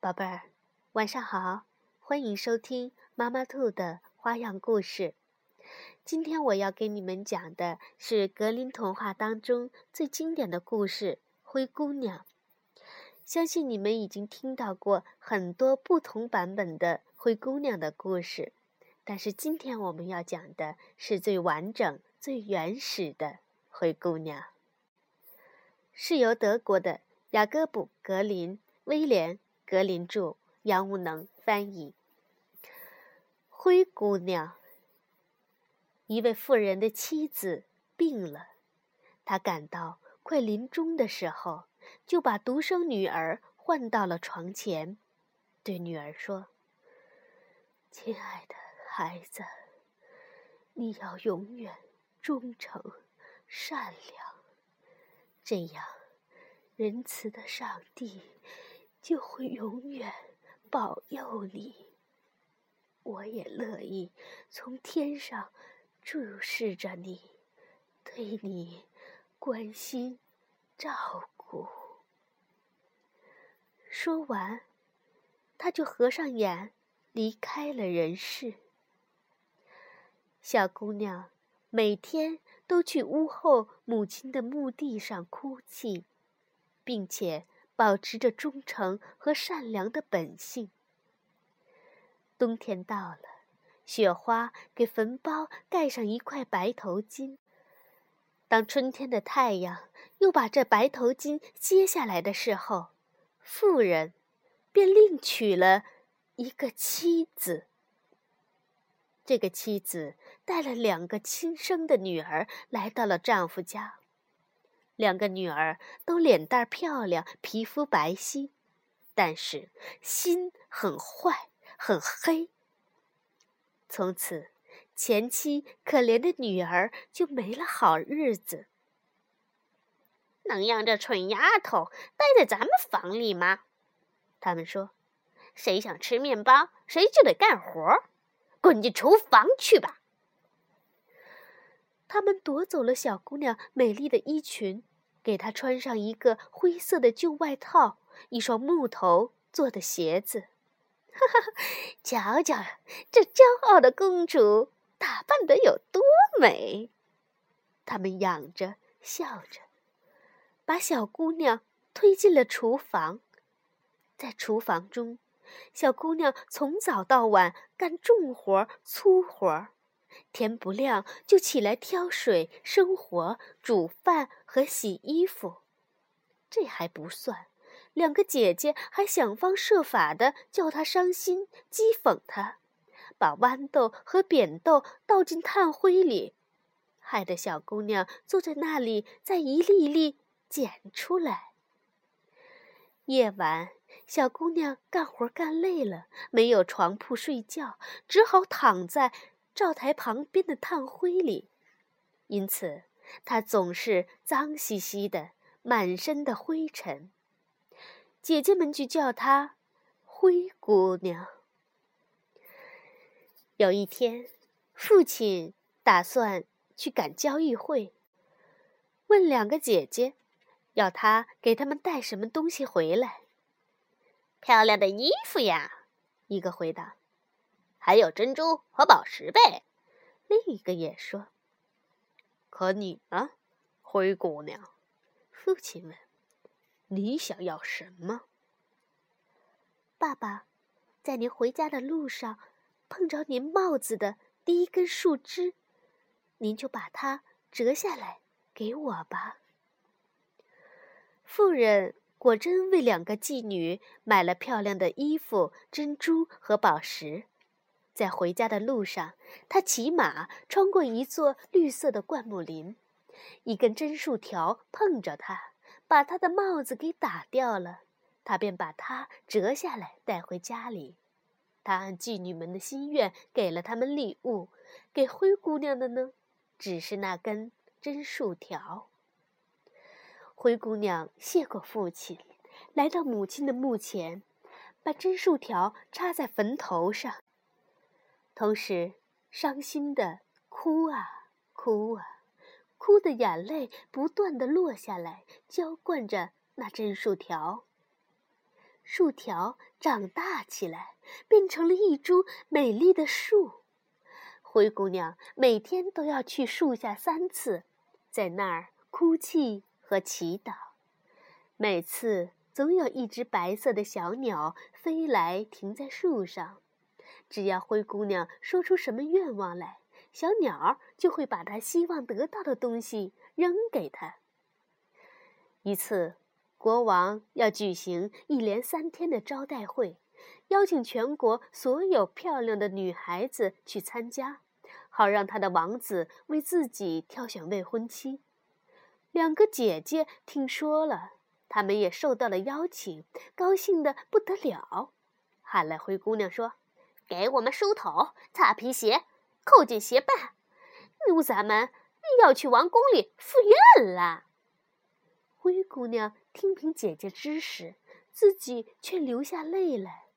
宝贝儿，晚上好，欢迎收听妈妈兔的花样故事。今天我要给你们讲的是格林童话当中最经典的故事《灰姑娘》。相信你们已经听到过很多不同版本的《灰姑娘》的故事，但是今天我们要讲的是最完整、最原始的《灰姑娘》，是由德国的雅各布·格林。威廉·格林著，杨无能翻译。灰姑娘，一位富人的妻子病了，他感到快临终的时候，就把独生女儿唤到了床前，对女儿说：“亲爱的孩子，你要永远忠诚、善良，这样仁慈的上帝。”就会永远保佑你。我也乐意从天上注视着你，对你关心照顾。说完，他就合上眼，离开了人世。小姑娘每天都去屋后母亲的墓地上哭泣，并且。保持着忠诚和善良的本性。冬天到了，雪花给坟包盖上一块白头巾。当春天的太阳又把这白头巾揭下来的时候，妇人便另娶了一个妻子。这个妻子带了两个亲生的女儿来到了丈夫家。两个女儿都脸蛋漂亮，皮肤白皙，但是心很坏，很黑。从此，前妻可怜的女儿就没了好日子。能让这蠢丫头待在咱们房里吗？他们说：“谁想吃面包，谁就得干活，滚进厨房去吧。”他们夺走了小姑娘美丽的衣裙。给她穿上一个灰色的旧外套，一双木头做的鞋子。哈哈，瞧瞧这骄傲的公主打扮得有多美！他们仰着笑着，把小姑娘推进了厨房。在厨房中，小姑娘从早到晚干重活、粗活。天不亮就起来挑水、生火、煮饭和洗衣服。这还不算，两个姐姐还想方设法的叫她伤心，讥讽她，把豌豆和扁豆倒进炭灰里，害得小姑娘坐在那里，再一粒一粒捡出来。夜晚，小姑娘干活干累了，没有床铺睡觉，只好躺在。灶台旁边的炭灰里，因此她总是脏兮兮的，满身的灰尘。姐姐们就叫她“灰姑娘”。有一天，父亲打算去赶交易会，问两个姐姐，要她给他们带什么东西回来。漂亮的衣服呀，一个回答。还有珍珠和宝石呗，另一个也说。可你呢，灰姑娘？父亲问。你想要什么？爸爸，在您回家的路上，碰着您帽子的第一根树枝，您就把它折下来给我吧。妇人果真为两个妓女买了漂亮的衣服、珍珠和宝石。在回家的路上，他骑马穿过一座绿色的灌木林，一根针树条碰着他，把他的帽子给打掉了。他便把它折下来带回家里。他按妓女们的心愿给了他们礼物，给灰姑娘的呢，只是那根针树条。灰姑娘谢过父亲，来到母亲的墓前，把针树条插在坟头上。同时，伤心的哭啊哭啊，哭的眼泪不断的落下来，浇灌着那针树条。树条长大起来，变成了一株美丽的树。灰姑娘每天都要去树下三次，在那儿哭泣和祈祷。每次总有一只白色的小鸟飞来，停在树上。只要灰姑娘说出什么愿望来，小鸟就会把它希望得到的东西扔给她。一次，国王要举行一连三天的招待会，邀请全国所有漂亮的女孩子去参加，好让他的王子为自己挑选未婚妻。两个姐姐听说了，她们也受到了邀请，高兴的不得了，喊来灰姑娘说：“给我们梳头、擦皮鞋、扣紧鞋带，奴才们要去王宫里赴宴了。”灰姑娘听凭姐姐之时，自己却流下泪来，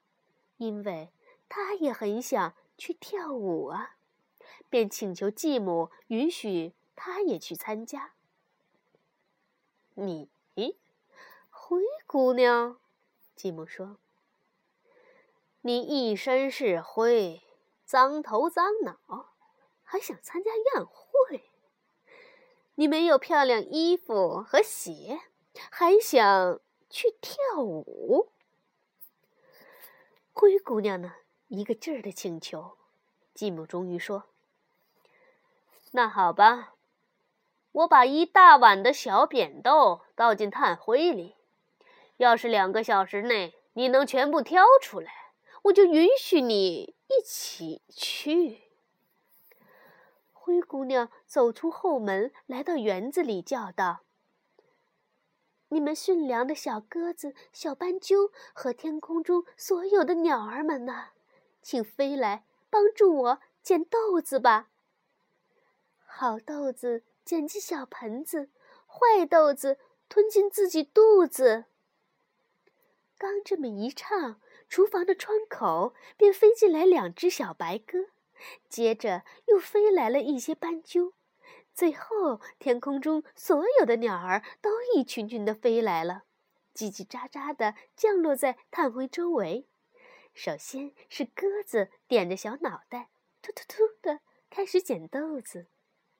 因为她也很想去跳舞啊，便请求继母允许她也去参加。你，灰姑娘，继母说：“你一身是灰，脏头脏脑，还想参加宴会？”你没有漂亮衣服和鞋，还想去跳舞？灰姑娘呢？一个劲儿的请求。继母终于说：“那好吧，我把一大碗的小扁豆倒进炭灰里，要是两个小时内你能全部挑出来，我就允许你一起去。”灰姑娘走出后门，来到园子里，叫道：“你们驯良的小鸽子、小斑鸠和天空中所有的鸟儿们呐，请飞来帮助我捡豆子吧。好豆子捡进小盆子，坏豆子吞进自己肚子。”刚这么一唱，厨房的窗口便飞进来两只小白鸽。接着又飞来了一些斑鸠，最后天空中所有的鸟儿都一群群的飞来了，叽叽喳喳的降落在炭灰周围。首先是鸽子点着小脑袋，突突突的开始捡豆子，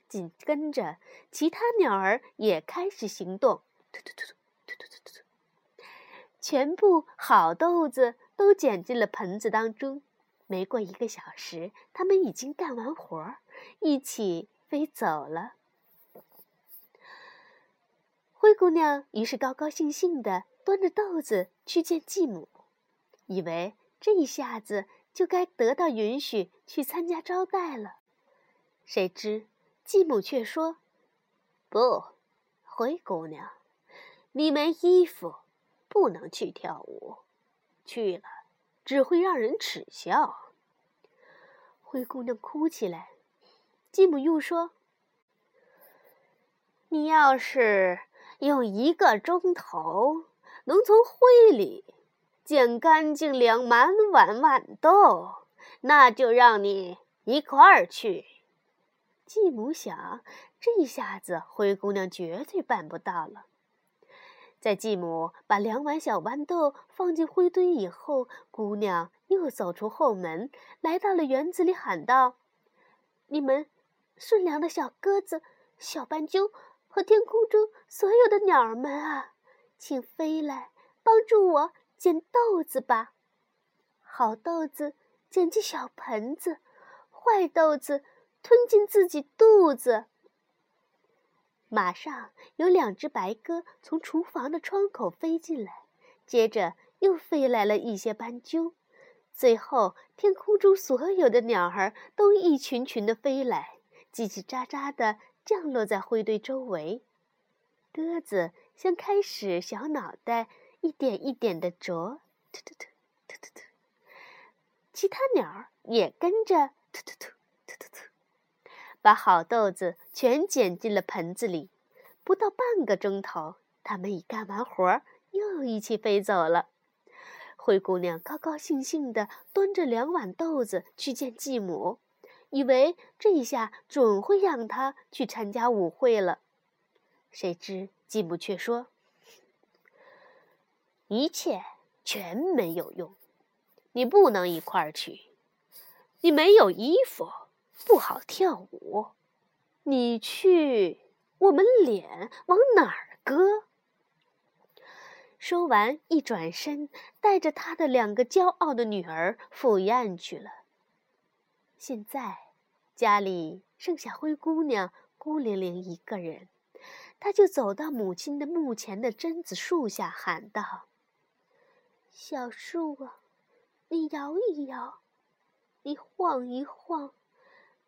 紧跟着其他鸟儿也开始行动，突突突突突突突突，全部好豆子都捡进了盆子当中。没过一个小时，他们已经干完活儿，一起飞走了。灰姑娘于是高高兴兴地端着豆子去见继母，以为这一下子就该得到允许去参加招待了。谁知继母却说：“不，灰姑娘，你没衣服，不能去跳舞，去了。”只会让人耻笑。灰姑娘哭起来。继母又说：“你要是用一个钟头能从灰里捡干净两满碗豌豆，那就让你一块儿去。”继母想，这下子灰姑娘绝对办不到了。在继母把两碗小豌豆放进灰堆以后，姑娘又走出后门，来到了园子里，喊道：“你们顺良的小鸽子、小斑鸠和天空中所有的鸟儿们啊，请飞来帮助我捡豆子吧！好豆子捡进小盆子，坏豆子吞进自己肚子。”马上有两只白鸽从厨房的窗口飞进来，接着又飞来了一些斑鸠，最后天空中所有的鸟儿都一群群的飞来，叽叽喳喳的降落在灰堆周围。鸽子像开始小脑袋一点一点的啄，突突突突突突，其他鸟儿也跟着突突突突突突。把好豆子全捡进了盆子里，不到半个钟头，他们已干完活儿，又一起飞走了。灰姑娘高高兴兴地端着两碗豆子去见继母，以为这一下准会让她去参加舞会了。谁知继母却说：“一切全没有用。你不能一块儿去，你没有衣服，不好跳舞。你去，我们脸往哪儿搁？说完，一转身，带着他的两个骄傲的女儿赴宴去了。现在，家里剩下灰姑娘孤零零一个人，她就走到母亲的墓前的榛子树下，喊道：“小树啊！”你摇一摇，你晃一晃，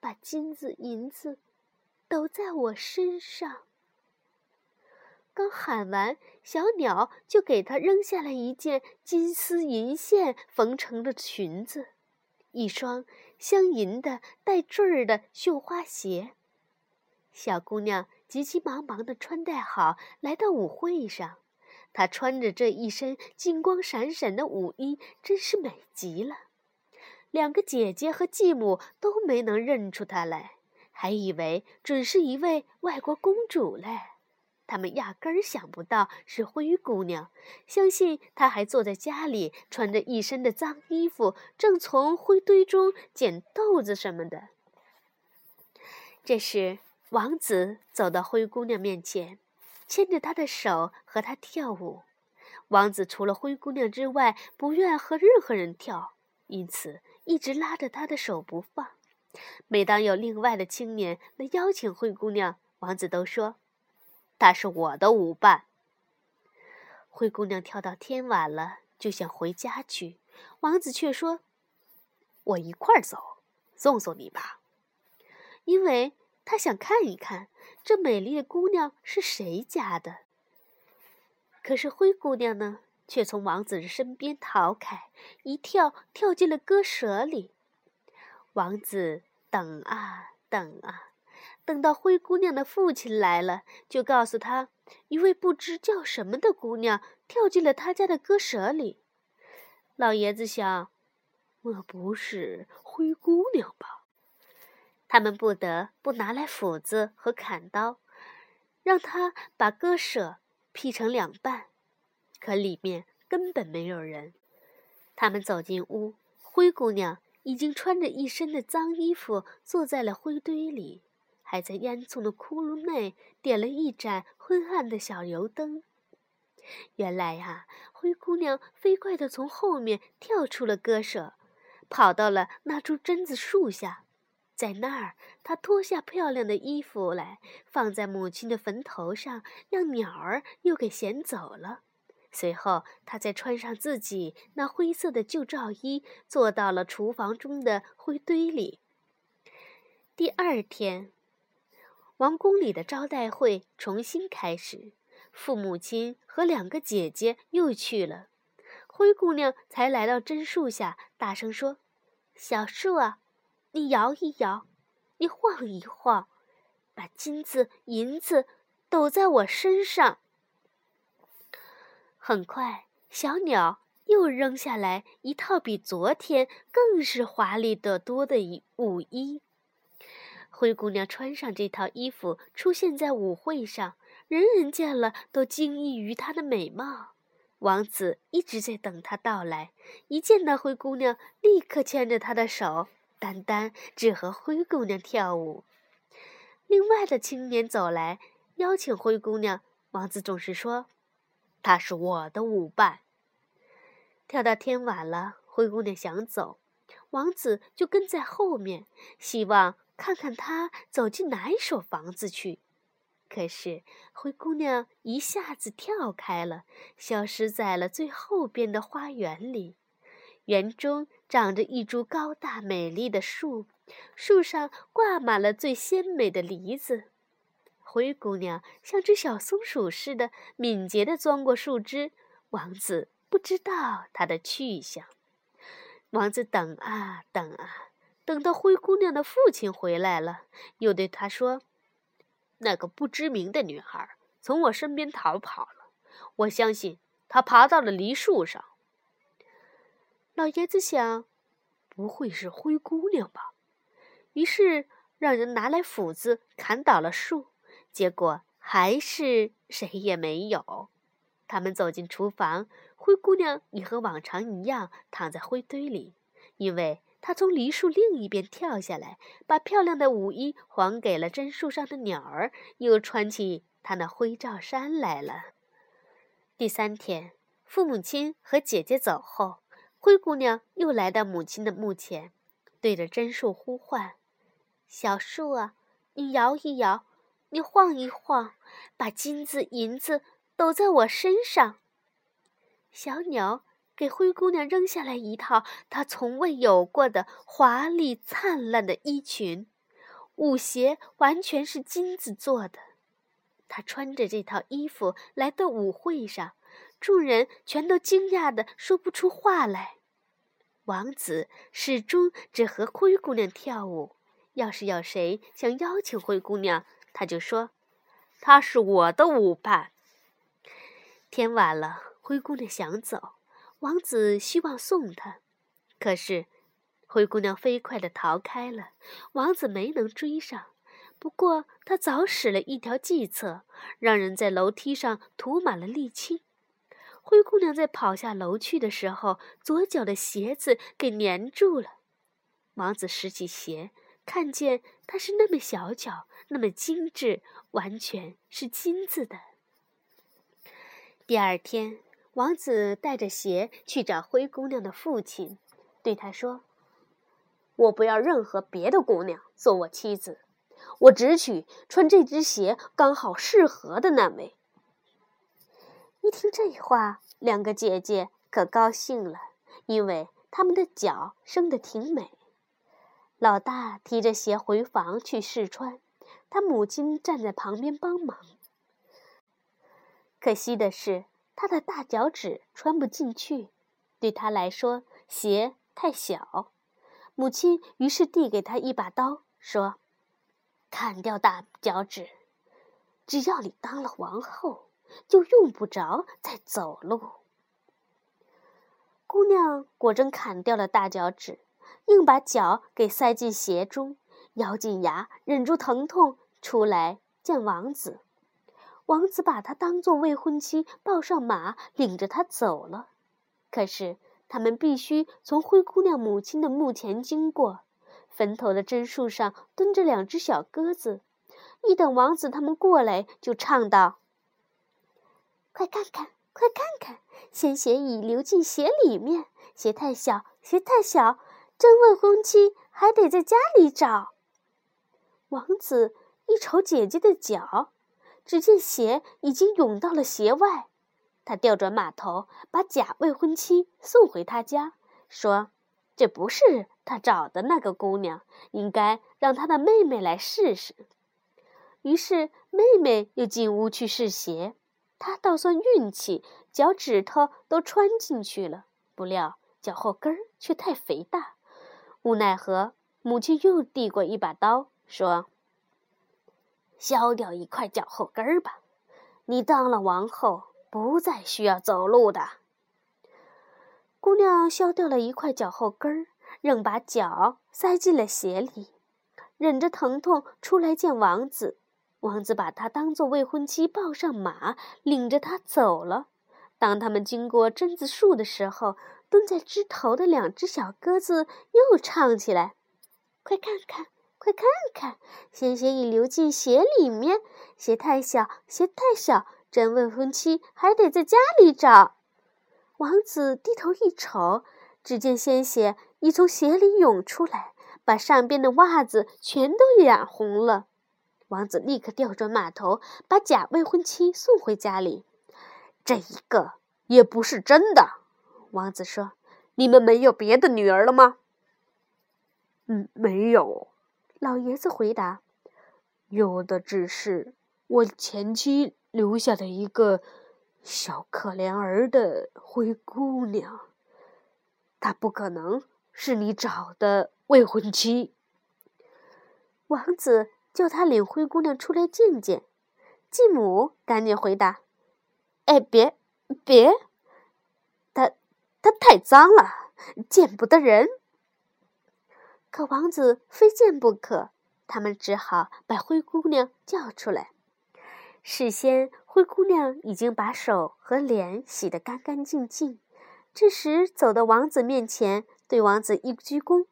把金子银子都在我身上。刚喊完，小鸟就给他扔下了一件金丝银线缝成的裙子，一双镶银的带坠儿的绣花鞋。小姑娘急急忙忙的穿戴好，来到舞会上。她穿着这一身金光闪闪的舞衣，真是美极了。两个姐姐和继母都没能认出她来，还以为准是一位外国公主嘞。他们压根儿想不到是灰姑娘，相信她还坐在家里，穿着一身的脏衣服，正从灰堆中捡豆子什么的。这时，王子走到灰姑娘面前。牵着她的手和她跳舞，王子除了灰姑娘之外不愿和任何人跳，因此一直拉着她的手不放。每当有另外的青年来邀请灰姑娘，王子都说：“她是我的舞伴。”灰姑娘跳到天晚了，就想回家去，王子却说：“我一块儿走，送送你吧，因为他想看一看。”这美丽的姑娘是谁家的？可是灰姑娘呢，却从王子的身边逃开，一跳跳进了鸽舍里。王子等啊等啊，等到灰姑娘的父亲来了，就告诉他，一位不知叫什么的姑娘跳进了他家的鸽舍里。老爷子想，莫不是灰姑娘吧？他们不得不拿来斧子和砍刀，让他把割舍劈成两半。可里面根本没有人。他们走进屋，灰姑娘已经穿着一身的脏衣服，坐在了灰堆里，还在烟囱的窟窿内点了一盏昏暗的小油灯。原来呀，灰姑娘飞快地从后面跳出了鸽舍，跑到了那株榛子树下。在那儿，她脱下漂亮的衣服来，放在母亲的坟头上，让鸟儿又给衔走了。随后，他再穿上自己那灰色的旧罩衣，坐到了厨房中的灰堆里。第二天，王宫里的招待会重新开始，父母亲和两个姐姐又去了。灰姑娘才来到榛树下，大声说：“小树啊！”你摇一摇，你晃一晃，把金子银子抖在我身上。很快，小鸟又扔下来一套比昨天更是华丽得多的舞衣。灰姑娘穿上这套衣服，出现在舞会上，人人见了都惊异于她的美貌。王子一直在等她到来，一见到灰姑娘，立刻牵着她的手。单单只和灰姑娘跳舞。另外的青年走来邀请灰姑娘，王子总是说：“她是我的舞伴。”跳到天晚了，灰姑娘想走，王子就跟在后面，希望看看她走进哪一所房子去。可是灰姑娘一下子跳开了，消失在了最后边的花园里。园中长着一株高大美丽的树，树上挂满了最鲜美的梨子。灰姑娘像只小松鼠似的敏捷地钻过树枝。王子不知道她的去向。王子等啊等啊，等到灰姑娘的父亲回来了，又对他说：“那个不知名的女孩从我身边逃跑了，我相信她爬到了梨树上。”老爷子想，不会是灰姑娘吧？于是让人拿来斧子砍倒了树，结果还是谁也没有。他们走进厨房，灰姑娘也和往常一样躺在灰堆里，因为她从梨树另一边跳下来，把漂亮的舞衣还给了榛树上的鸟儿，又穿起她那灰罩衫来了。第三天，父母亲和姐姐走后，灰姑娘又来到母亲的墓前，对着榛树呼唤：“小树啊，你摇一摇，你晃一晃，把金子银子抖在我身上。”小鸟给灰姑娘扔下来一套她从未有过的华丽灿烂的衣裙，舞鞋完全是金子做的。她穿着这套衣服来到舞会上，众人全都惊讶的说不出话来。王子始终只和灰姑娘跳舞，要是有谁想邀请灰姑娘，他就说：“他是我的舞伴。”天晚了。灰姑娘想走，王子希望送她，可是灰姑娘飞快地逃开了，王子没能追上。不过他早使了一条计策，让人在楼梯上涂满了沥青。灰姑娘在跑下楼去的时候，左脚的鞋子给粘住了。王子拾起鞋，看见它是那么小巧，那么精致，完全是金子的。第二天。王子带着鞋去找灰姑娘的父亲，对他说：“我不要任何别的姑娘做我妻子，我只娶穿这只鞋刚好适合的那位。”一听这话，两个姐姐可高兴了，因为他们的脚生得挺美。老大提着鞋回房去试穿，他母亲站在旁边帮忙。可惜的是。他的大脚趾穿不进去，对他来说鞋太小。母亲于是递给他一把刀，说：“砍掉大脚趾，只要你当了王后，就用不着再走路。”姑娘果真砍掉了大脚趾，硬把脚给塞进鞋中，咬紧牙忍住疼痛出来见王子。王子把她当做未婚妻，抱上马，领着她走了。可是他们必须从灰姑娘母亲的墓前经过，坟头的榛树上蹲着两只小鸽子。一等王子他们过来，就唱道：“快看看，快看看，鲜血已流进鞋里面，鞋太小，鞋太小，真未婚妻还得在家里找。”王子一瞅姐姐的脚。只见血已经涌到了鞋外，他调转马头，把假未婚妻送回他家，说：“这不是他找的那个姑娘，应该让他的妹妹来试试。”于是妹妹又进屋去试鞋，她倒算运气，脚趾头都穿进去了，不料脚后跟儿却太肥大，无奈何，母亲又递过一把刀，说。削掉一块脚后跟儿吧，你当了王后，不再需要走路的。姑娘削掉了一块脚后跟儿，仍把脚塞进了鞋里，忍着疼痛出来见王子。王子把她当做未婚妻，抱上马，领着她走了。当他们经过榛子树的时候，蹲在枝头的两只小鸽子又唱起来：“快看看！”快看看，鲜血已流进鞋里面，鞋太小，鞋太小，真未婚妻还得在家里找。王子低头一瞅，只见鲜血已从鞋里涌出来，把上边的袜子全都染红了。王子立刻调转马头，把假未婚妻送回家里。这一个也不是真的，王子说：“你们没有别的女儿了吗？”“嗯，没有。”老爷子回答：“有的只是我前妻留下的一个小可怜儿的灰姑娘，她不可能是你找的未婚妻。”王子叫他领灰姑娘出来见见。继母赶紧回答：“哎，别别，她太脏了，见不得人。”可王子非见不可，他们只好把灰姑娘叫出来。事先，灰姑娘已经把手和脸洗得干干净净。这时，走到王子面前，对王子一鞠躬。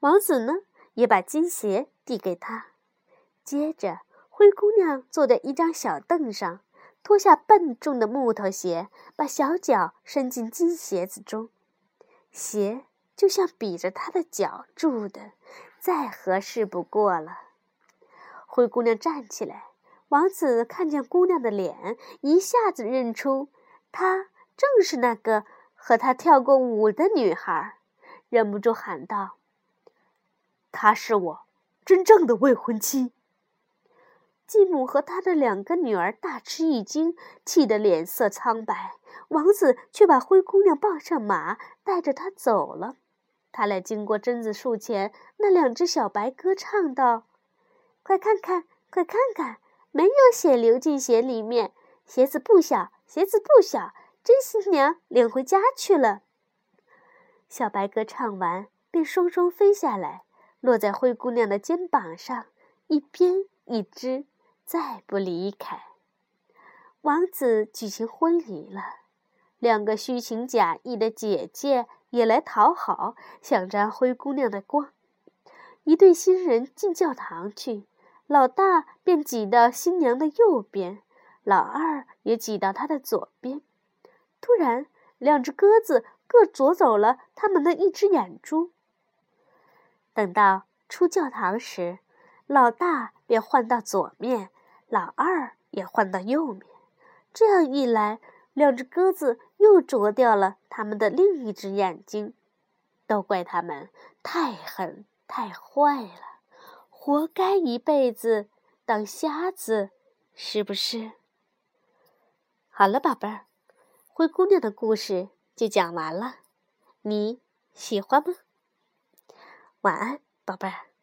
王子呢，也把金鞋递给她。接着，灰姑娘坐在一张小凳上，脱下笨重的木头鞋，把小脚伸进金鞋子中，鞋就像比着她的脚住的，再合适不过了。灰姑娘站起来，王子看见姑娘的脸，一下子认出她正是那个和他跳过舞的女孩，忍不住喊道：“她是我真正的未婚妻。”继母和他的两个女儿大吃一惊，气得脸色苍白。王子却把灰姑娘抱上马，带着她走了。他俩经过榛子树前，那两只小白鸽唱道。快看看，快看看，没有血流进鞋里面，鞋子不小，鞋子不小，真新娘领回家去了。小白鸽唱完，便双双飞下来，落在灰姑娘的肩膀上，一边一只，再不离开。王子举行婚礼了，两个虚情假意的姐姐也来讨好，想沾灰姑娘的光。一对新人进教堂去。老大便挤到新娘的右边，老二也挤到她的左边。突然，两只鸽子各啄走了他们的一只眼珠。等到出教堂时，老大便换到左面，老二也换到右面。这样一来，两只鸽子又啄掉了他们的另一只眼睛。都怪他们太狠太坏了。活该一辈子当瞎子，是不是？好了，宝贝儿，灰姑娘的故事就讲完了，你喜欢吗？晚安，宝贝儿。